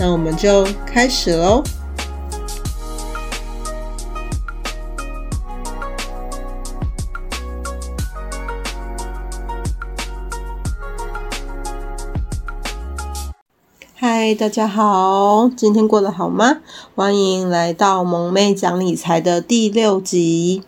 那我们就开始喽。嗨，大家好，今天过得好吗？欢迎来到萌妹讲理财的第六集。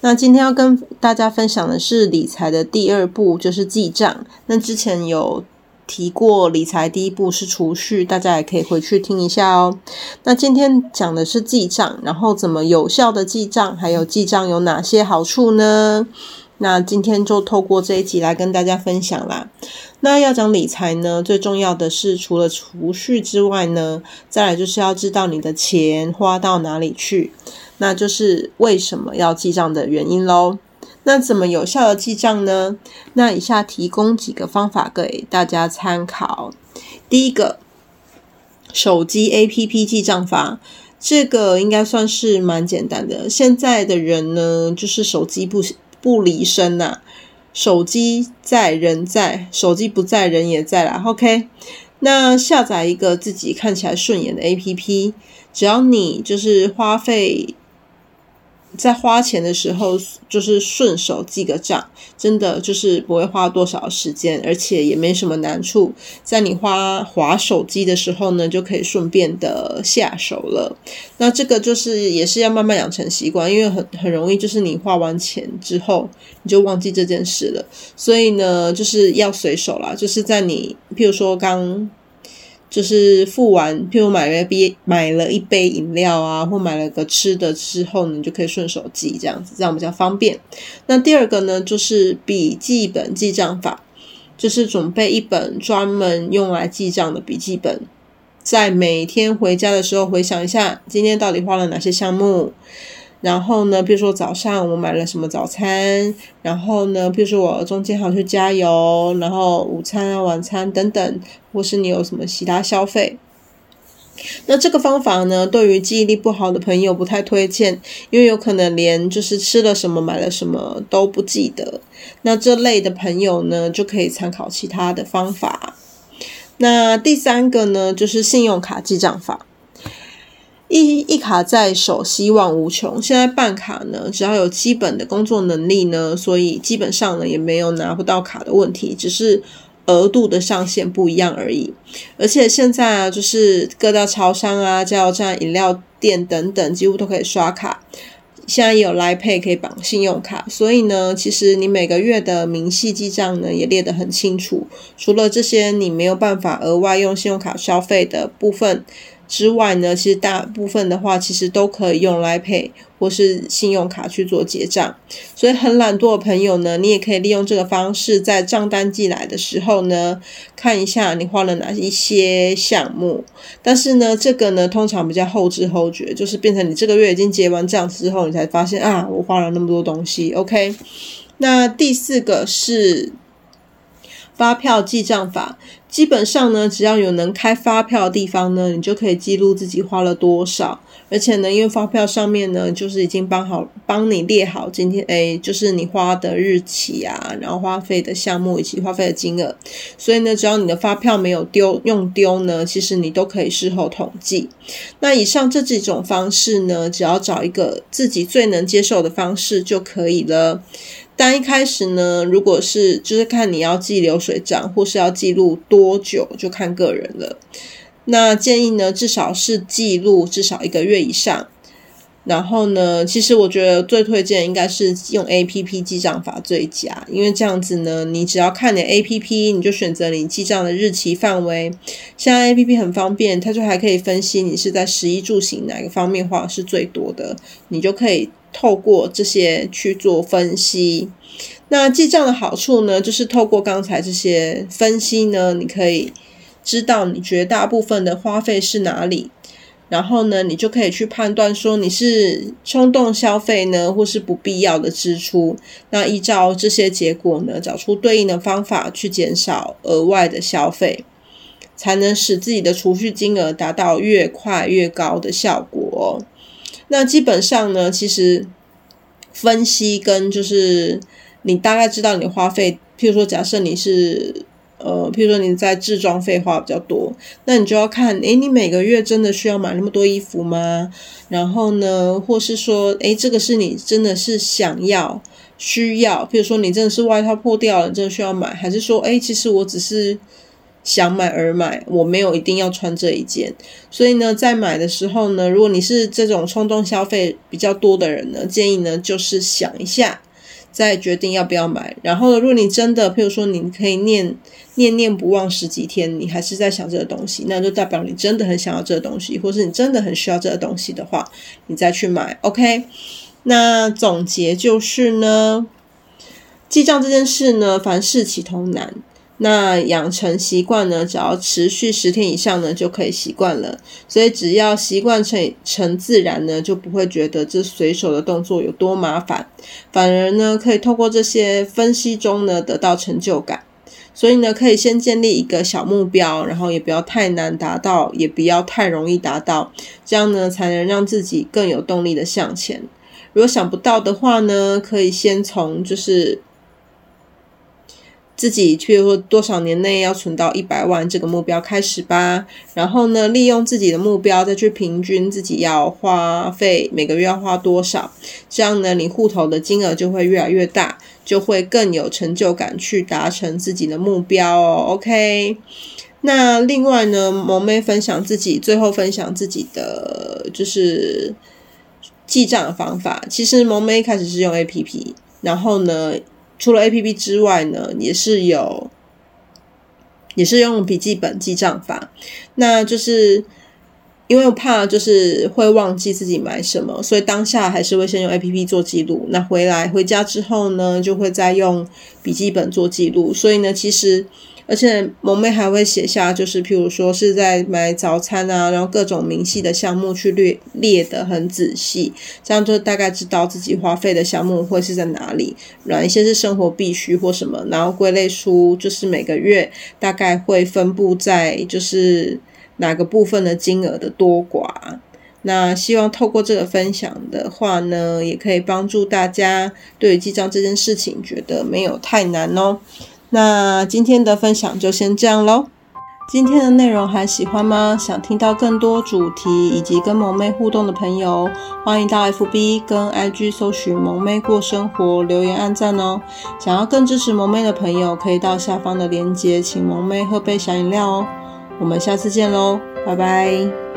那今天要跟大家分享的是理财的第二步，就是记账。那之前有提过理财第一步是储蓄，大家也可以回去听一下哦。那今天讲的是记账，然后怎么有效的记账，还有记账有哪些好处呢？那今天就透过这一集来跟大家分享啦。那要讲理财呢，最重要的是除了储蓄之外呢，再来就是要知道你的钱花到哪里去，那就是为什么要记账的原因喽。那怎么有效的记账呢？那以下提供几个方法给大家参考。第一个，手机 APP 记账法，这个应该算是蛮简单的。现在的人呢，就是手机不不离身呐、手机在人在，手机不在人也在啦。OK，那下载一个自己看起来顺眼的 APP，只要你就是花费。在花钱的时候，就是顺手记个账，真的就是不会花多少时间，而且也没什么难处。在你花划手机的时候呢，就可以顺便的下手了。那这个就是也是要慢慢养成习惯，因为很很容易就是你花完钱之后，你就忘记这件事了。所以呢，就是要随手啦，就是在你譬如说刚。就是付完，譬如买了一杯买了一杯饮料啊，或买了个吃的之后呢，你就可以顺手记这样子，这样比较方便。那第二个呢，就是笔记本记账法，就是准备一本专门用来记账的笔记本，在每天回家的时候回想一下，今天到底花了哪些项目。然后呢，比如说早上我买了什么早餐，然后呢，比如说我中间还要去加油，然后午餐啊、晚餐等等，或是你有什么其他消费。那这个方法呢，对于记忆力不好的朋友不太推荐，因为有可能连就是吃了什么、买了什么都不记得。那这类的朋友呢，就可以参考其他的方法。那第三个呢，就是信用卡记账法。一一卡在手，希望无穷。现在办卡呢，只要有基本的工作能力呢，所以基本上呢也没有拿不到卡的问题，只是额度的上限不一样而已。而且现在啊，就是各大超商啊、加油站、饮料店等等，几乎都可以刷卡。现在也有 l i Pay 可以绑信用卡，所以呢，其实你每个月的明细记账呢也列得很清楚。除了这些，你没有办法额外用信用卡消费的部分。之外呢，其实大部分的话，其实都可以用 Line Pay 或是信用卡去做结账。所以很懒惰的朋友呢，你也可以利用这个方式，在账单寄来的时候呢，看一下你花了哪一些项目。但是呢，这个呢，通常比较后知后觉，就是变成你这个月已经结完账之后，你才发现啊，我花了那么多东西。OK，那第四个是。发票记账法，基本上呢，只要有能开发票的地方呢，你就可以记录自己花了多少。而且呢，因为发票上面呢，就是已经帮好帮你列好今天，诶，就是你花的日期啊，然后花费的项目以及花费的金额。所以呢，只要你的发票没有丢用丢呢，其实你都可以事后统计。那以上这几种方式呢，只要找一个自己最能接受的方式就可以了。但一开始呢，如果是就是看你要记流水账，或是要记录多久，就看个人了。那建议呢，至少是记录至少一个月以上。然后呢，其实我觉得最推荐应该是用 APP 记账法最佳，因为这样子呢，你只要看你 APP，你就选择你记账的日期范围。现在 APP 很方便，它就还可以分析你是在食衣住行哪个方面花是最多的，你就可以。透过这些去做分析，那记账的好处呢，就是透过刚才这些分析呢，你可以知道你绝大部分的花费是哪里，然后呢，你就可以去判断说你是冲动消费呢，或是不必要的支出。那依照这些结果呢，找出对应的方法去减少额外的消费，才能使自己的储蓄金额达到越快越高的效果。那基本上呢，其实分析跟就是你大概知道你花费，譬如说，假设你是。呃，譬如说你在置装费花比较多，那你就要看，诶，你每个月真的需要买那么多衣服吗？然后呢，或是说，诶，这个是你真的是想要、需要？譬如说你真的是外套破掉了，真的需要买，还是说，诶，其实我只是想买而买，我没有一定要穿这一件。所以呢，在买的时候呢，如果你是这种冲动消费比较多的人呢，建议呢就是想一下。再决定要不要买。然后，如果你真的，譬如说，你可以念念念不忘十几天，你还是在想这个东西，那就代表你真的很想要这个东西，或是你真的很需要这个东西的话，你再去买。OK，那总结就是呢，记账这件事呢，凡事起头难。那养成习惯呢，只要持续十天以上呢，就可以习惯了。所以只要习惯成成自然呢，就不会觉得这随手的动作有多麻烦，反而呢，可以透过这些分析中呢，得到成就感。所以呢，可以先建立一个小目标，然后也不要太难达到，也不要太容易达到，这样呢，才能让自己更有动力的向前。如果想不到的话呢，可以先从就是。自己，譬如说多少年内要存到一百万这个目标开始吧，然后呢，利用自己的目标再去平均自己要花费每个月要花多少，这样呢，你户头的金额就会越来越大，就会更有成就感去达成自己的目标哦。OK，那另外呢，萌妹分享自己最后分享自己的就是记账的方法。其实萌妹一开始是用 APP，然后呢。除了 APP 之外呢，也是有，也是用笔记本记账法。那就是因为怕就是会忘记自己买什么，所以当下还是会先用 APP 做记录。那回来回家之后呢，就会再用笔记本做记录。所以呢，其实。而且萌妹还会写下，就是譬如说是在买早餐啊，然后各种明细的项目去列列得很仔细，这样就大概知道自己花费的项目会是在哪里，哪一些是生活必须或什么，然后归类出就是每个月大概会分布在就是哪个部分的金额的多寡。那希望透过这个分享的话呢，也可以帮助大家对于记账这件事情觉得没有太难哦。那今天的分享就先这样喽。今天的内容还喜欢吗？想听到更多主题以及跟萌妹互动的朋友，欢迎到 FB 跟 IG 搜寻“萌妹过生活”，留言按赞哦。想要更支持萌妹的朋友，可以到下方的链接，请萌妹喝杯小饮料哦。我们下次见喽，拜拜。